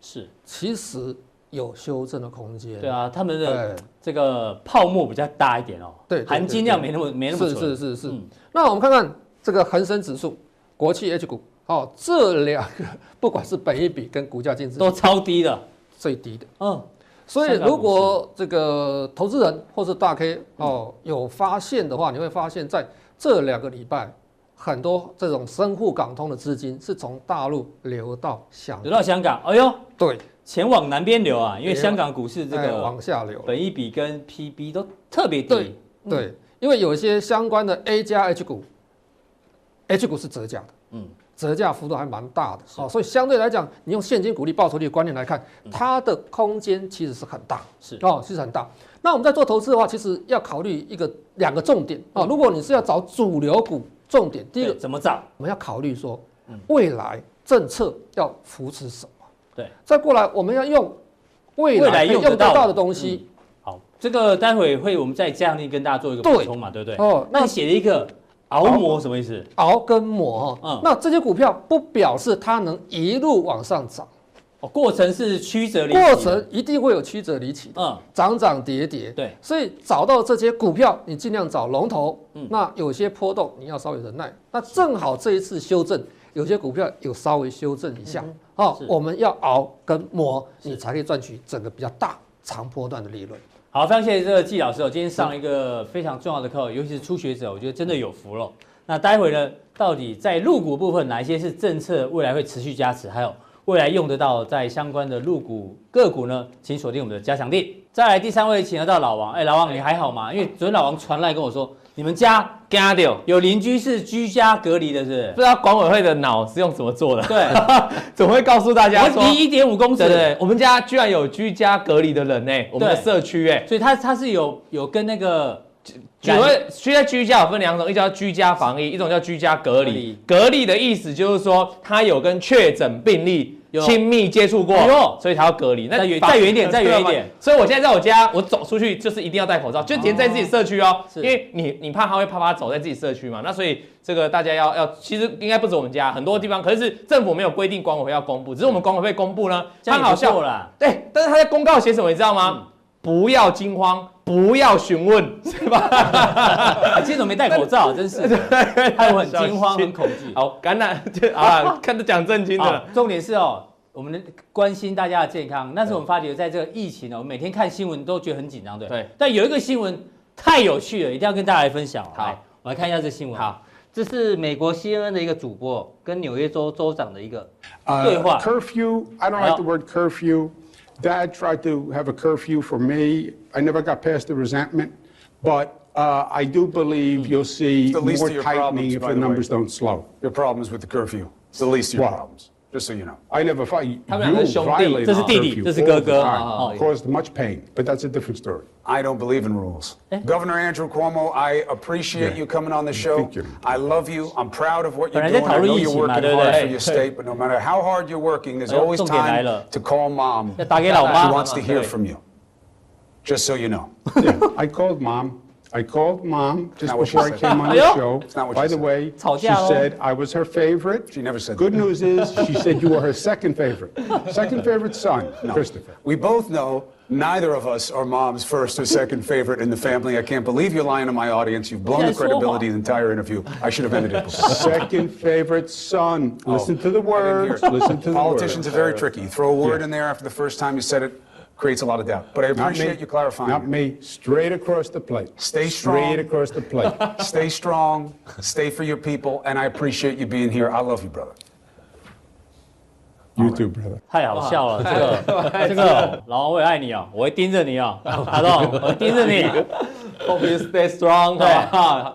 是。其实。有修正的空间。对啊，他们的这个泡沫比较大一点哦。对，含金量没那么没那么是是是是。嗯、那我们看看这个恒生指数、国企 H 股，哦，这两个不管是本益比跟股价净值都超低的，最低的。嗯。所以如果这个投资人或是大 K 哦有发现的话，你会发现在这两个礼拜，很多这种深沪港通的资金是从大陆流到香港，流到香港。哎呦，对。前往南边流啊，因为香港股市这个往下流，本益比跟 PB 都特别低。对，对，因为有一些相关的 A 加 H 股，H 股是折价的，嗯，折价幅度还蛮大的，好，所以相对来讲，你用现金股利报酬率的观念来看，它的空间其实是很大，是哦，其实很大。那我们在做投资的话，其实要考虑一个两个重点啊。如果你是要找主流股，重点第一个怎么找？我们要考虑说，未来政策要扶持什么？对，再过来我们要用未来用得到的东西。好，这个待会会我们再这样跟大家做一个补充嘛，对。不对？哦，那你写了一个熬磨什么意思？熬跟磨哈，嗯，那这些股票不表示它能一路往上涨。哦，过程是曲折离奇，过程一定会有曲折离奇的，嗯，涨涨跌跌，对，所以找到这些股票，你尽量找龙头，嗯，那有些波动你要稍微忍耐，那正好这一次修正，有些股票有稍微修正一下，哦，我们要熬跟磨，你才可以赚取整个比较大长波段的利润。好，非常谢谢这个季老师，我今天上了一个非常重要的课，尤其是初学者，我觉得真的有福了。那待会呢，到底在入股部分，哪一些是政策未来会持续加持，还有？未来用得到在相关的入股个股呢，请锁定我们的加强地。再来第三位，请得到老王。哎，老王你还好吗？因为昨天老王传来跟我说，你们家有邻居是居家隔离的，是不是？不知道管委会的脑是用什么做的？对，*laughs* 怎么会告诉大家说离一点五公尺？对对，我们家居然有居家隔离的人呢，我们的社区哎，所以他他是有有跟那个。所谓居在居家有分两种，一种叫居家防疫，一种叫居家隔离。隔离的意思就是说，他有跟确诊病例亲密接触过，所以他要隔离。那再远一点，*laughs* 再远一点。所以我现在在我家，我走出去就是一定要戴口罩，就连在自己社区哦，因为你你怕他会啪啪走在自己社区嘛。那所以这个大家要要，其实应该不止我们家，很多地方，可是政府没有规定管委会要公布，只是我们管委会公布呢，这样好笑了。对，但是他在公告写什么，你知道吗？不要惊慌。不要询问，*laughs* 是吧？今天怎么没戴口罩？*laughs* 真是，害我很惊慌，很恐惧。好，感染啊，*laughs* 看着讲正经的。重点是哦，我们关心大家的健康。那是我们发觉，在这个疫情呢，我们每天看新闻都觉得很紧张，对。对。但有一个新闻太有趣了，一定要跟大家来分享。好，我来看一下这新闻。好，这是美国 CNN 的一个主播跟纽约州州长的一个对话。Curfew. I don't like the word curfew. Dad tried to have a curfew for me. I never got past the resentment, but uh, I do believe you'll see more tightening problems, if the numbers don't slow. Your problems with the curfew. It's the least of your problems. Just so you know. I never fight. You violated 这是弟弟，这是哥哥 Caused much pain, but that's a different story. I don't believe in rules. Governor Andrew Cuomo, I appreciate you coming on the show. I love you. I'm proud of what you're doing. I know you're working hard for your state, but no matter how hard you're working, there's always time to call mom. She wants to hear from you. Just so you know. Yeah, I called mom. I called mom just before I came on the show. By the way, she said I was her favorite. She never said Good news is she said you were her second favorite. *laughs* Second favorite son, no. Christopher. We both know neither of us are mom's first or second favorite in the family. I can't believe you're lying to my audience. You've blown the credibility of the entire interview. I should have ended it before. *laughs* Second favorite son. Oh, Listen oh, to the words. Listen to the words. Politicians are very tricky. You throw a word yeah. in there after the first time you said it creates a lot of doubt. But I appreciate you clarifying. Not me. Straight across the plate. Stay strong. Straight across the plate. *laughs* Stay strong. Stay for your people. And I appreciate you being here. I love you, brother. You too, brother. 太好笑了，这个这个老王我也爱你哦，我会盯着你哦，*laughs* 阿东，我会盯着你。Hope you stay strong。对，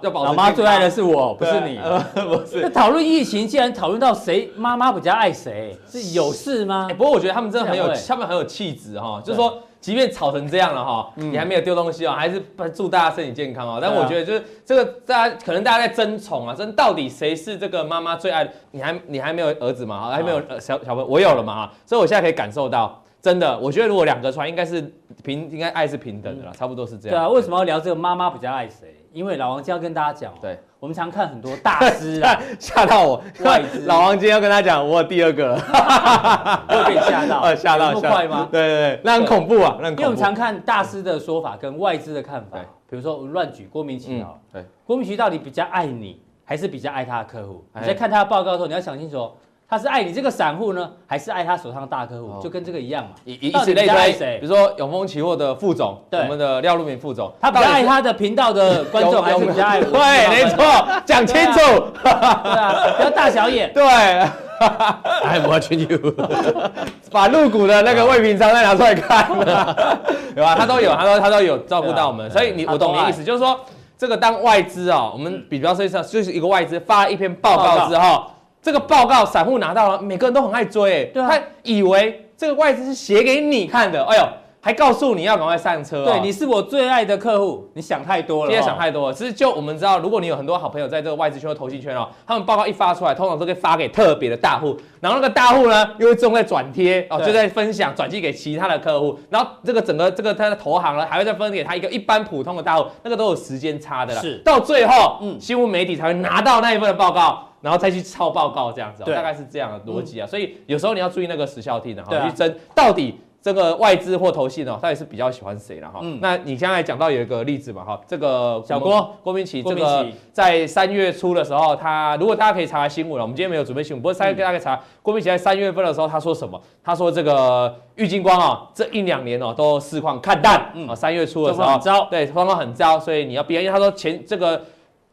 要保持。老妈最爱的是我，不是你。*laughs* 不是。那讨论疫情，竟然讨论到谁妈妈比较爱谁，是有事吗？不过我觉得他们真的很有，他们很有气质哈，就是说。即便吵成这样了哈，你还没有丢东西哦，还是祝大家身体健康哦。但我觉得就是这个，大家可能大家在争宠啊，争到底谁是这个妈妈最爱的？你还你还没有儿子嘛？哈，还没有小小朋友，我有了嘛？哈，所以我现在可以感受到，真的，我觉得如果两个穿，应该是平，应该爱是平等的啦，差不多是这样。对啊，为什么要聊这个妈妈比较爱谁？因为老王今天要跟大家讲，对，我们常看很多大师啊，*laughs* 吓到我。老王今天要跟他讲，我有第二个了，*laughs* 又被吓到，呃，*laughs* 吓到，那么快吗？对对对，那很恐怖啊，那很恐怖。因为我们常看大师的说法跟外资的看法，比如说乱举郭明奇啊，对，郭明奇到底比较爱你，还是比较爱他的客户？你在看他的报告的时候，你要想清楚。他是爱你这个散户呢，还是爱他手上的大客户？就跟这个一样嘛。以以此类推，比如说永丰期货的副总，我们的廖路明副总，他比较爱他的频道的观众，*laughs* 还是比较爱我？*laughs* 对，没错，讲清楚。对啊，不要大小眼。*laughs* 对，I'm watching you。把入股的那个未平仓再拿出来看，对吧？他都有，他都他都有照顾到我们，所以你我懂你的意思，就是说。这个当外资哦，我们比方说就是一个外资发了一篇报告之后，这个报告散户拿到了，每个人都很爱追，对啊，他以为这个外资是写给你看的，哎呦。还告诉你要赶快上车，对，你是我最爱的客户，你想太多了，今天想太多了。其实就我们知道，如果你有很多好朋友在这个外资圈和投信圈哦，他们报告一发出来，通常都会发给特别的大户，然后那个大户呢又会重在转贴哦，就在分享转寄给其他的客户，然后这个整个这个他的投行呢还会再分给他一个一般普通的大户，那个都有时间差的啦。是，到最后，嗯，新闻媒体才会拿到那一份的报告，然后再去抄报告这样子，大概是这样的逻辑啊。所以有时候你要注意那个时效性的哈，去争到底。这个外资或投信哦，到底是比较喜欢谁了哈？嗯，那你刚才讲到有一个例子嘛哈，这个小郭。郭明奇，这个在三月初的时候，他如果大家可以查下新闻了，我们今天没有准备新闻，不过三月大家可以查郭明奇在三月份的时候他说什么？他说这个郁金光啊，这一两年哦都市况看淡，嗯，三月初的时候。很糟，对，状况很糟，所以你要避，因为他说前这个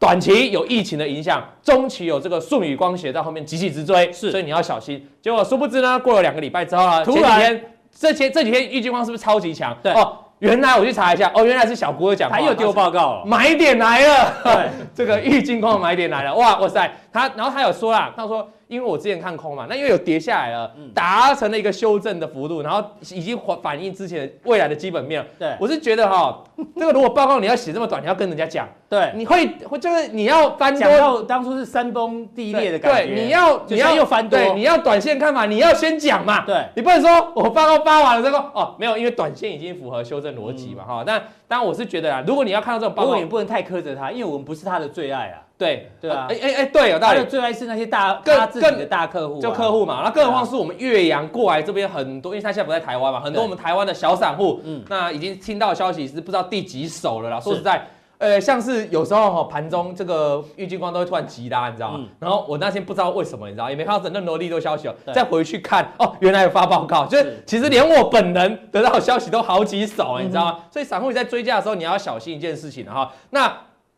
短期有疫情的影响，中期有这个舜宇光学在后面急起直追，是，所以你要小心。结果殊不知呢，过了两个礼拜之后啊，突然。这前这几天玉晶光是不是超级强？对哦，原来我去查一下，哦，原来是小郭讲，他又丢报告了，买点来了。对，*laughs* 这个玉晶光买点来了，哇哇塞，他然后他有说啦，他说。因为我之前看空嘛，那因为有跌下来了，达成了一个修正的幅度，然后已经反反映之前未来的基本面了。对，我是觉得哈，*laughs* 这个如果报告你要写这么短，你要跟人家讲，对，你会会就是你要翻多，讲到当初是山崩地裂的感觉，对，你要你要又翻多，对，你要短线看法，你要先讲嘛，对，你不能说我报告发完了之后，哦，没有，因为短线已经符合修正逻辑嘛，哈，但当然我是觉得啊，如果你要看到这种报告，也不能太苛责他，因为我们不是他的最爱啊。对对啊，哎哎哎，对，有道理。最爱是那些大他自己的大客户，就客户嘛。那更何况是我们岳阳过来这边很多，因为他现在不在台湾嘛，很多我们台湾的小散户，嗯，那已经听到消息是不知道第几手了啦。说实在，呃，像是有时候哈盘中这个郁金光都会突然急拉，你知道吗？然后我那天不知道为什么，你知道，也没看到任何利多消息哦。再回去看哦，原来有发报告，就是其实连我本人得到消息都好几手，你知道吗？所以散户你在追价的时候，你要小心一件事情哈。那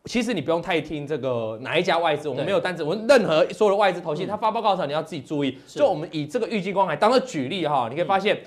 其实你不用太听这个哪一家外资，我们没有单子，我们任何所有的外资投信，他发报告的时候你要自己注意。就我们以这个裕基光来当做举例哈，你可以发现。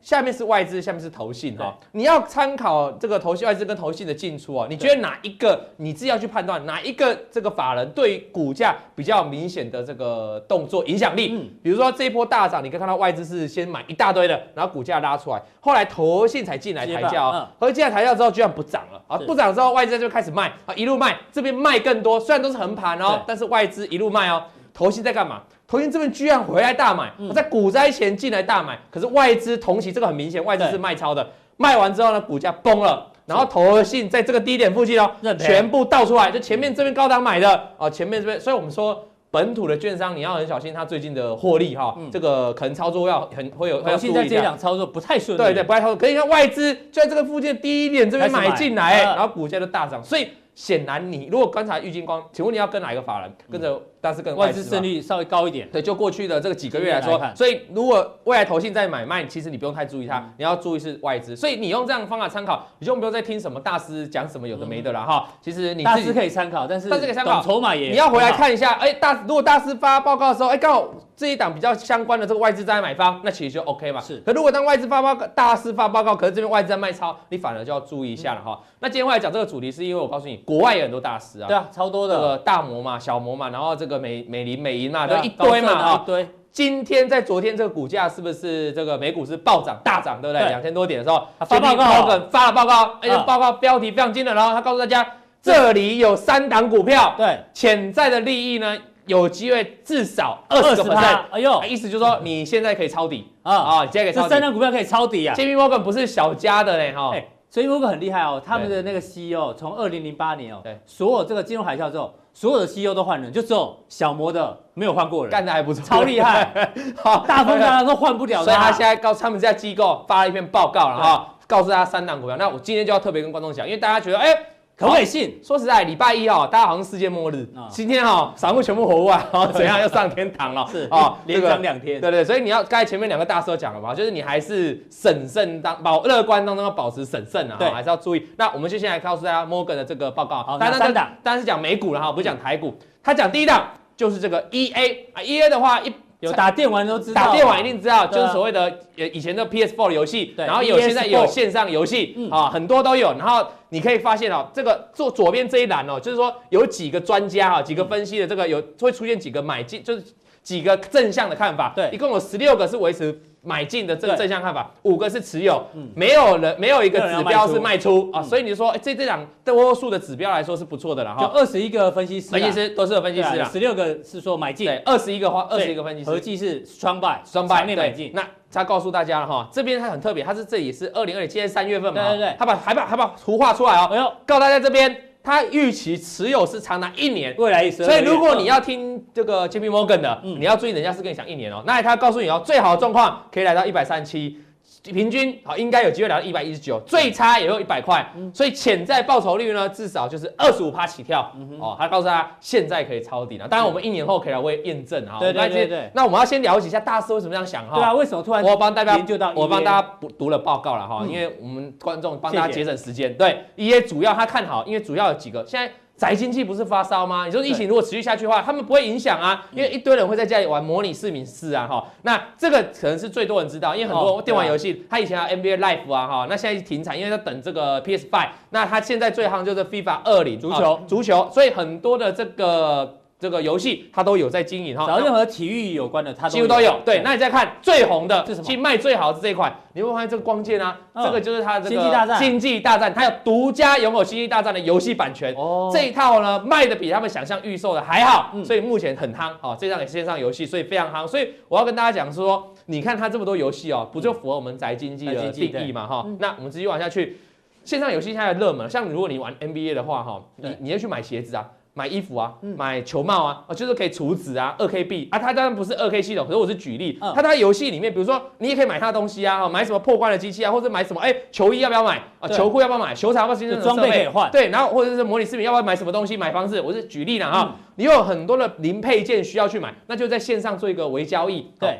下面是外资，下面是投信哈。你要参考这个投信外资跟投信的进出啊，你觉得哪一个你自己要去判断哪一个这个法人对股价比较明显的这个动作影响力？嗯，比如说这一波大涨，你可以看到外资是先买一大堆的，然后股价拉出来，后来投信才进来抬轿哦。投信进来抬轿之后居然不涨了啊，不涨之后外资就开始卖啊，一路卖，这边卖更多，虽然都是横盘哦，但是外资一路卖哦。投信在干嘛？投信这边居然回来大买，我在股灾前进来大买，可是外资同期这个很明显，外资是卖超的，卖完之后呢，股价崩了，然后投信在这个低点附近哦，全部倒出来，就前面这边高档买的。哦，前面这边，所以我们说本土的券商你要很小心，它最近的获利哈，这个可能操作要很会有，投信在这两操作不太顺利，对对，不太操作，可以看外资就在这个附近低点这边买进来，然后股价就大涨，所以显然你如果观察郁金光，请问你要跟哪一个法人？跟着。但是跟外资胜率稍微高一点，对，就过去的这个几个月来说，所以如果未来投信在买卖，其实你不用太注意它，你要注意是外资。所以你用这样的方法参考，你就不用再听什么大师讲什么有的没的了哈。其实你大师可以参考，但是但是可以参考筹码也，你要回来看一下，哎，大如果大师发报告的时候，哎，刚好这一档比较相关的这个外资在买方，那其实就 OK 嘛。是。可如果当外资发报告，大师发报告，可是这边外资在卖超，你反而就要注意一下了哈。那今天我来讲这个主题，是因为我告诉你，国外有很多大师啊，对啊，超多的，这个大摩嘛，小摩嘛，然后这个美美林美。美银嘛，对，一堆嘛，啊，一堆。今天在昨天这个股价是不是这个美股是暴涨大涨，对不对？两千多点的时候，发报告，发了报告，而且报告标题非常惊人，然后他告诉大家，这里有三档股票，对，潜在的利益呢，有机会至少二十个 percent，哎呦，意思就是说你现在可以抄底。啊。啊，现在可以抄底，这三档股票可以抄底啊。JP Morgan 不是小家的嘞，哈，所以 JP Morgan 很厉害哦，他们的那个 CEO 从二零零八年哦，对，所有这个金融海啸之后。所有的 CEO 都换人，就只有小摩的没有换过人，干的还不错，超厉害。*laughs* 好，大风大浪都换不了。所以他现在告诉他们这家机构发了一篇报告了哈，告诉大家三档股票。那我今天就要特别跟观众讲，因为大家觉得哎。欸可不可以信？说实在，礼拜一哦，大家好像世界末日。今天哈，散户全部活过来，然 *laughs* 后怎样又上天堂了？是啊，连涨两天。对对，所以你要刚才前面两个大师都讲了嘛，就是你还是审慎当保乐观当中要保持审慎啊，还是要注意。那我们就先来告诉大家摩根的这个报告。好，三档，当然是讲美股了哈，不是讲台股。他讲第一档就是这个 EA 啊，EA 的话一。有打电玩都知道，打电玩一定知道，就是所谓的呃以前的 PS4 的游戏，然后有现在有线上游戏啊，很多都有。然后你可以发现哦，这个左左边这一栏哦，就是说有几个专家哈，几个分析的这个有会出现几个买进，就是几个正向的看法，对，一共有十六个是维持。买进的这个正向看法，五个是持有，没有人没有一个指标是卖出啊，所以你就说，哎，这这两多数的指标来说是不错的了哈。就二十一个分析师，分析师都是有分析师啊，十六个是说买进，对，二十一个话，二十一个分析师，合计是双 buy，双 buy 内买进。那他告诉大家了哈，这边它很特别，它是这里是二零二零，今天三月份嘛，对对对，他把还把还把图画出来哦，哎呦，告诉大家这边。他预期持有是长达一年，未来一生，所以如果你要听这个 JP Morgan 的，嗯、你要注意，人家是跟你讲一年哦。那他告诉你哦，最好的状况可以来到一百三十七。平均好，应该有机会来到一百一十九，最差也有一百块，所以潜在报酬率呢，至少就是二十五趴起跳。哦，他告诉他现在可以抄底了，当然我们一年后可以来为验证哈。对对对对。那我们要先了解一下大师为什么这样想哈？对啊，为什么突然？我帮大家研究到，我帮大家读读了报告了哈，因为我们观众帮大家节省时间。对，EA 主要他看好，因为主要有几个现在。宅经济不是发烧吗？你说疫情如果持续下去的话，他们不会影响啊，因为一堆人会在家里玩模拟市民四啊，哈，那这个可能是最多人知道，因为很多电玩游戏，他以前有 NBA Live 啊，哈，那现在停产，因为要等这个 PS Five，那他现在最夯就是 FIFA 二零足球，足球，所以很多的这个。这个游戏它都有在经营哈，只要任何体育有关的，它几乎都有。对，那你再看最红的，是什么？其实卖最好的是这一款，你会发现这个光剑啊，这个就是它的这个星际大战，星际大战，它有独家拥有星际大战的游戏版权。哦，这一套呢卖的比他们想象预售的还好，所以目前很夯。哦，这张也是线上游戏，所以非常夯。所以我要跟大家讲说，你看它这么多游戏哦，不就符合我们宅经济的定义嘛？哈，那我们直接往下去，线上游戏现在热门，像如果你玩 NBA 的话，哈，你你要去买鞋子啊。买衣服啊，买球帽啊，啊，就是可以储值啊，二 K 币啊，它当然不是二 K 系统，可是我是举例，它在游戏里面，比如说你也可以买它的东西啊，买什么破关的机器啊，或者买什么，哎，球衣要不要买啊？球裤要不要买？球场要不要新增装备可以换？对，然后或者是模拟市民要不要买什么东西？买方式，我是举例了哈，你有很多的零配件需要去买，那就在线上做一个微交易，对。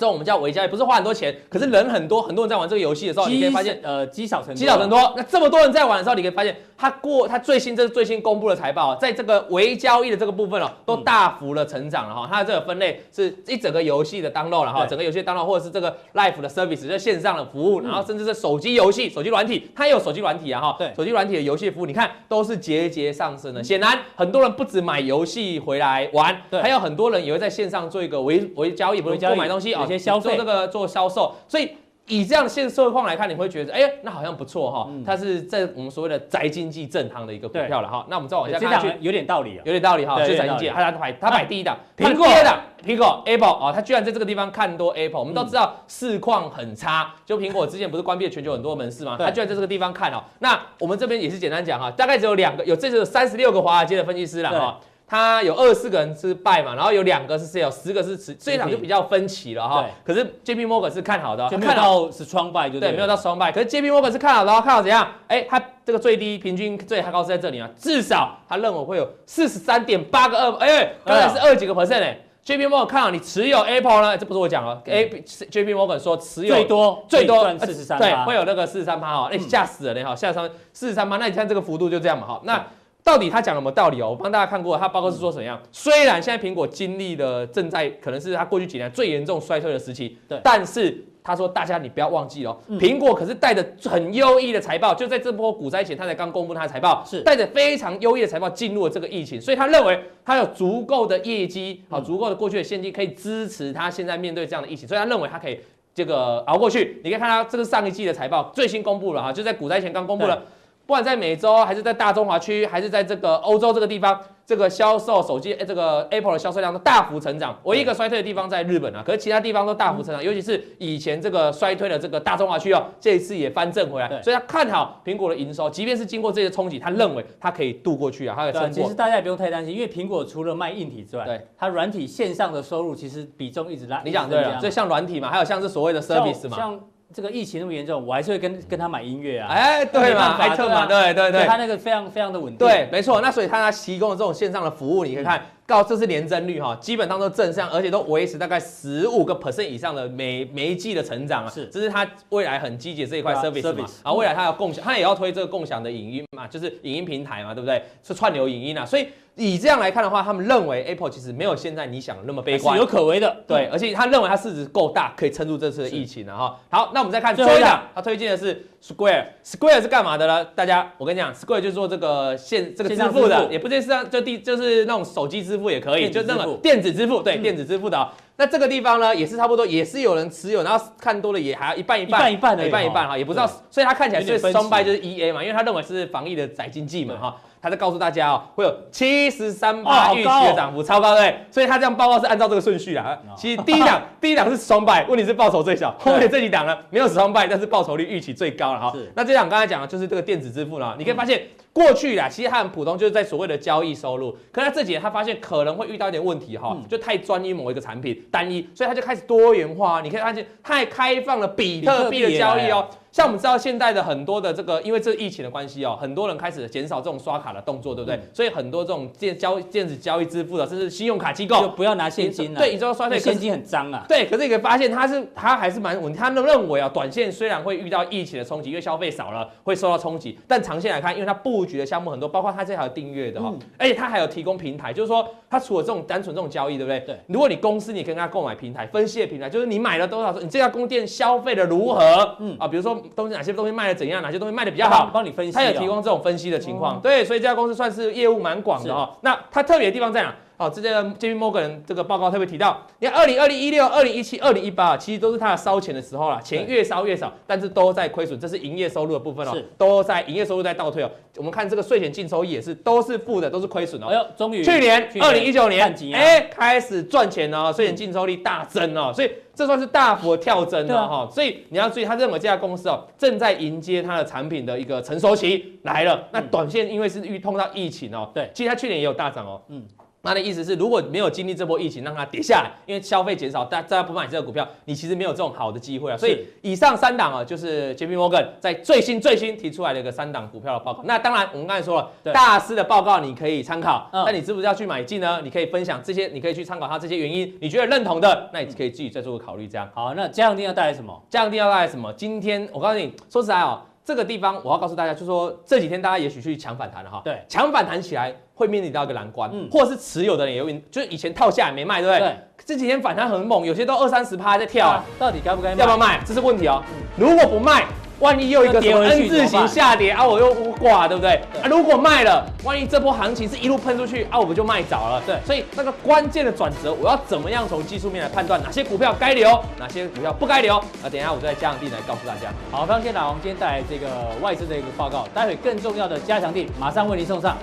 这种我们叫微交易，不是花很多钱，可是人很多，很多人在玩这个游戏的时候，你可以发现，呃，积少成积少成多。那这么多人在玩的时候，你可以发现，它过它最新这是最新公布的财报，在这个微交易的这个部分哦，都大幅的成长了哈。它的这个分类是一整个游戏的 download 了哈，整个游戏 download 或者是这个 live 的 service，就是线上的服务，然后甚至是手机游戏、手机软体，它也有手机软体啊哈。对，手机软体的游戏服务，你看都是节节上升的。显然，很多人不止买游戏回来玩，对，还有很多人也会在线上做一个微微交易，不是购买东西啊，有些消费这个。做销售，所以以这样的现实社会况来看，你会觉得，哎，那好像不错哈。它是在我们所谓的宅经济正夯的一个股票了哈。那我们再往下看下去，有点道理，有点道理哈。就宅经济，它排它排第一档，苹果第二档，苹果 Apple 啊，它居然在这个地方看多 Apple。我们都知道市况很差，就苹果之前不是关闭了全球很多门市吗？它居然在这个地方看哦。那我们这边也是简单讲哈，大概只有两个，有这是三十六个华尔街的分析师了哈。他有二十四个人是 buy 嘛，然后有两个是 sell，十个是持，这一场就比较分歧了哈。对。可是 JP Morgan 是看好的，看到是双 buy 就对，没有到双 buy。可是 JP Morgan 是看好的，看好怎样？哎，他这个最低平均最高是在这里啊，至少他认为会有四十三点八个二，哎，刚才是二几个 percent 哎。JP Morgan 看好你持有 Apple 呢？这不是我讲了，哎，JP Morgan 说持有最多最多四十三，对，会有那个四十三趴哈，哎，吓死了你好，吓三四十三趴，那你看这个幅度就这样嘛哈，那。到底他讲了什么道理哦？我帮大家看过，他报告是说怎样？虽然现在苹果经历了正在可能是他过去几年最严重衰退的时期，对，但是他说大家你不要忘记哦，苹果可是带着很优异的财报，就在这波股灾前，他才刚公布他的财报，是带着非常优异的财报进入了这个疫情，所以他认为他有足够的业绩，好，足够的过去的现金可以支持他现在面对这样的疫情，所以他认为他可以这个熬过去。你可以看到这个上一季的财报最新公布了哈，就在股灾前刚公布了。不管在美洲，还是在大中华区，还是在这个欧洲这个地方，这个销售手机，这个 Apple 的销售量都大幅成长。唯一一个衰退的地方在日本啊，可是其他地方都大幅成长，尤其是以前这个衰退的这个大中华区哦，这一次也翻正回来。所以他看好苹果的营收，即便是经过这些冲击，他认为它可以度过去啊，它可以撑过。其实大家也不用太担心，因为苹果除了卖硬体之外，对它软体线上的收入其实比重一直拉。你讲对了，所以像软体嘛，还有像是所谓的 service 嘛。这个疫情那么严重，我还是会跟跟他买音乐啊，哎，对嘛，艾特嘛，对对对，他那个非常非常的稳定，对，没错。那所以他提供的这种线上的服务，你可以看，告这是年增率哈，基本上都正向，而且都维持大概十五个 percent 以上的每每一季的成长啊，是，这是他未来很积极这一块 service 嘛，啊，未来他要共享，他也要推这个共享的影音嘛，就是影音平台嘛，对不对？是串流影音啊，所以以这样来看的话，他们认为 Apple 其实没有现在你想的那么悲观，有可为的。对，而且他认为它市值够大，可以撑住这次的疫情了哈。好，那我们再看最后一档，他推荐的是 Square，Square 是干嘛的呢？大家，我跟你讲，Square 就是做这个线这个支付的，也不见是就第就是那种手机支付也可以，就那个电子支付，对，电子支付的。那这个地方呢，也是差不多，也是有人持有，然后看多了也还要一半一半，一半一半的，一半一半哈，也不知道，所以他看起来是双败就是 EA 嘛，因为他认为是防疫的宅经济嘛哈。他在告诉大家哦，会有七十三趴预期的涨幅，超高对，所以他这样报告是按照这个顺序啊。其实第一档 *laughs* 第一档是双败，问题是报酬最小，后面这几档呢没有双败，但是报酬率预期最高了哈。那这档刚才讲的就是这个电子支付了，你可以发现过去啦，其实它很普通，就是在所谓的交易收入，可是他这几年他发现可能会遇到一点问题哈，就太专一某一个产品单一，所以他就开始多元化。你可以发现太开放了比特币的交易哦。像我们知道现在的很多的这个，因为这疫情的关系哦，很多人开始减少这种刷卡的动作，对不对？嗯、所以很多这种电交电子交易支付的，甚至信用卡机构就不要拿现金了。对，你知道刷对，现金很脏啊。对，可是你可以发现它是它还是蛮稳。他们认为啊，短线虽然会遇到疫情的冲击，因为消费少了会受到冲击，但长线来看，因为它布局的项目很多，包括它这还有订阅的哈，嗯、而且它还有提供平台，就是说它除了这种单纯这种交易，对不对？对。如果你公司你跟他购买平台分析的平台，就是你买了多少，你这家供电消费的如何？嗯啊，比如说东西哪些东西。卖的怎样？哪些东西卖的比较好？帮你分析，他有提供这种分析的情况。对，所以这家公司算是业务蛮广的哈。那它特别的地方在哪？哦，这个 JP Morgan 这个报告特别提到，你看二零二零一六、二零一七、二零一八，其实都是它的烧钱的时候了，钱越烧越少，但是都在亏损，这是营业收入的部分哦，都在营业收入在倒退哦。我们看这个税前净收益也是都是负的，都是亏损哦。哎呦，终于去年二零一九年哎开始赚钱哦，税前净收益大增哦，所以。这算是大幅的跳增了哈，所以你要注意，他认为这家公司哦正在迎接它的产品的一个成熟期来了。那短线因为是遇碰到疫情哦，对，其实它去年也有大涨哦，嗯。那的意思是，如果没有经历这波疫情，让它跌下来，因为消费减少，大大家不买这个股票，你其实没有这种好的机会啊。所以以上三档啊，就是 JP Morgan 在最新最新提出来的一个三档股票的报告。那当然，我们刚才说了，大师的报告你可以参考，那你是不是要去买进呢？你可以分享这些，你可以去参考它这些原因，你觉得认同的，那你可以自己再做个考虑。这样好，那加强錠要带来什么？加强錠要带来什么？今天我告诉你，说实在哦。这个地方我要告诉大家，就是说这几天大家也许去抢反弹了哈，对，抢反弹起来会面临到一个难关，嗯，或者是持有的人也有，就是以前套下来没卖，对不对？对，这几天反弹很猛，有些都二三十趴在跳，啊，到底该不该卖？要不要卖？这是问题哦，嗯，如果不卖。万一又一个什么 N 字形下跌啊，我又挂，对不对？啊，如果卖了，万一这波行情是一路喷出去啊，我们就卖早了。对，所以那个关键的转折，我要怎么样从技术面来判断哪些股票该留，哪些股票不该留？啊等一下我再加强地来告诉大家。好，非常谢谢老王今天带来这个外资的一个报告，待会更重要的加强地马上为您送上。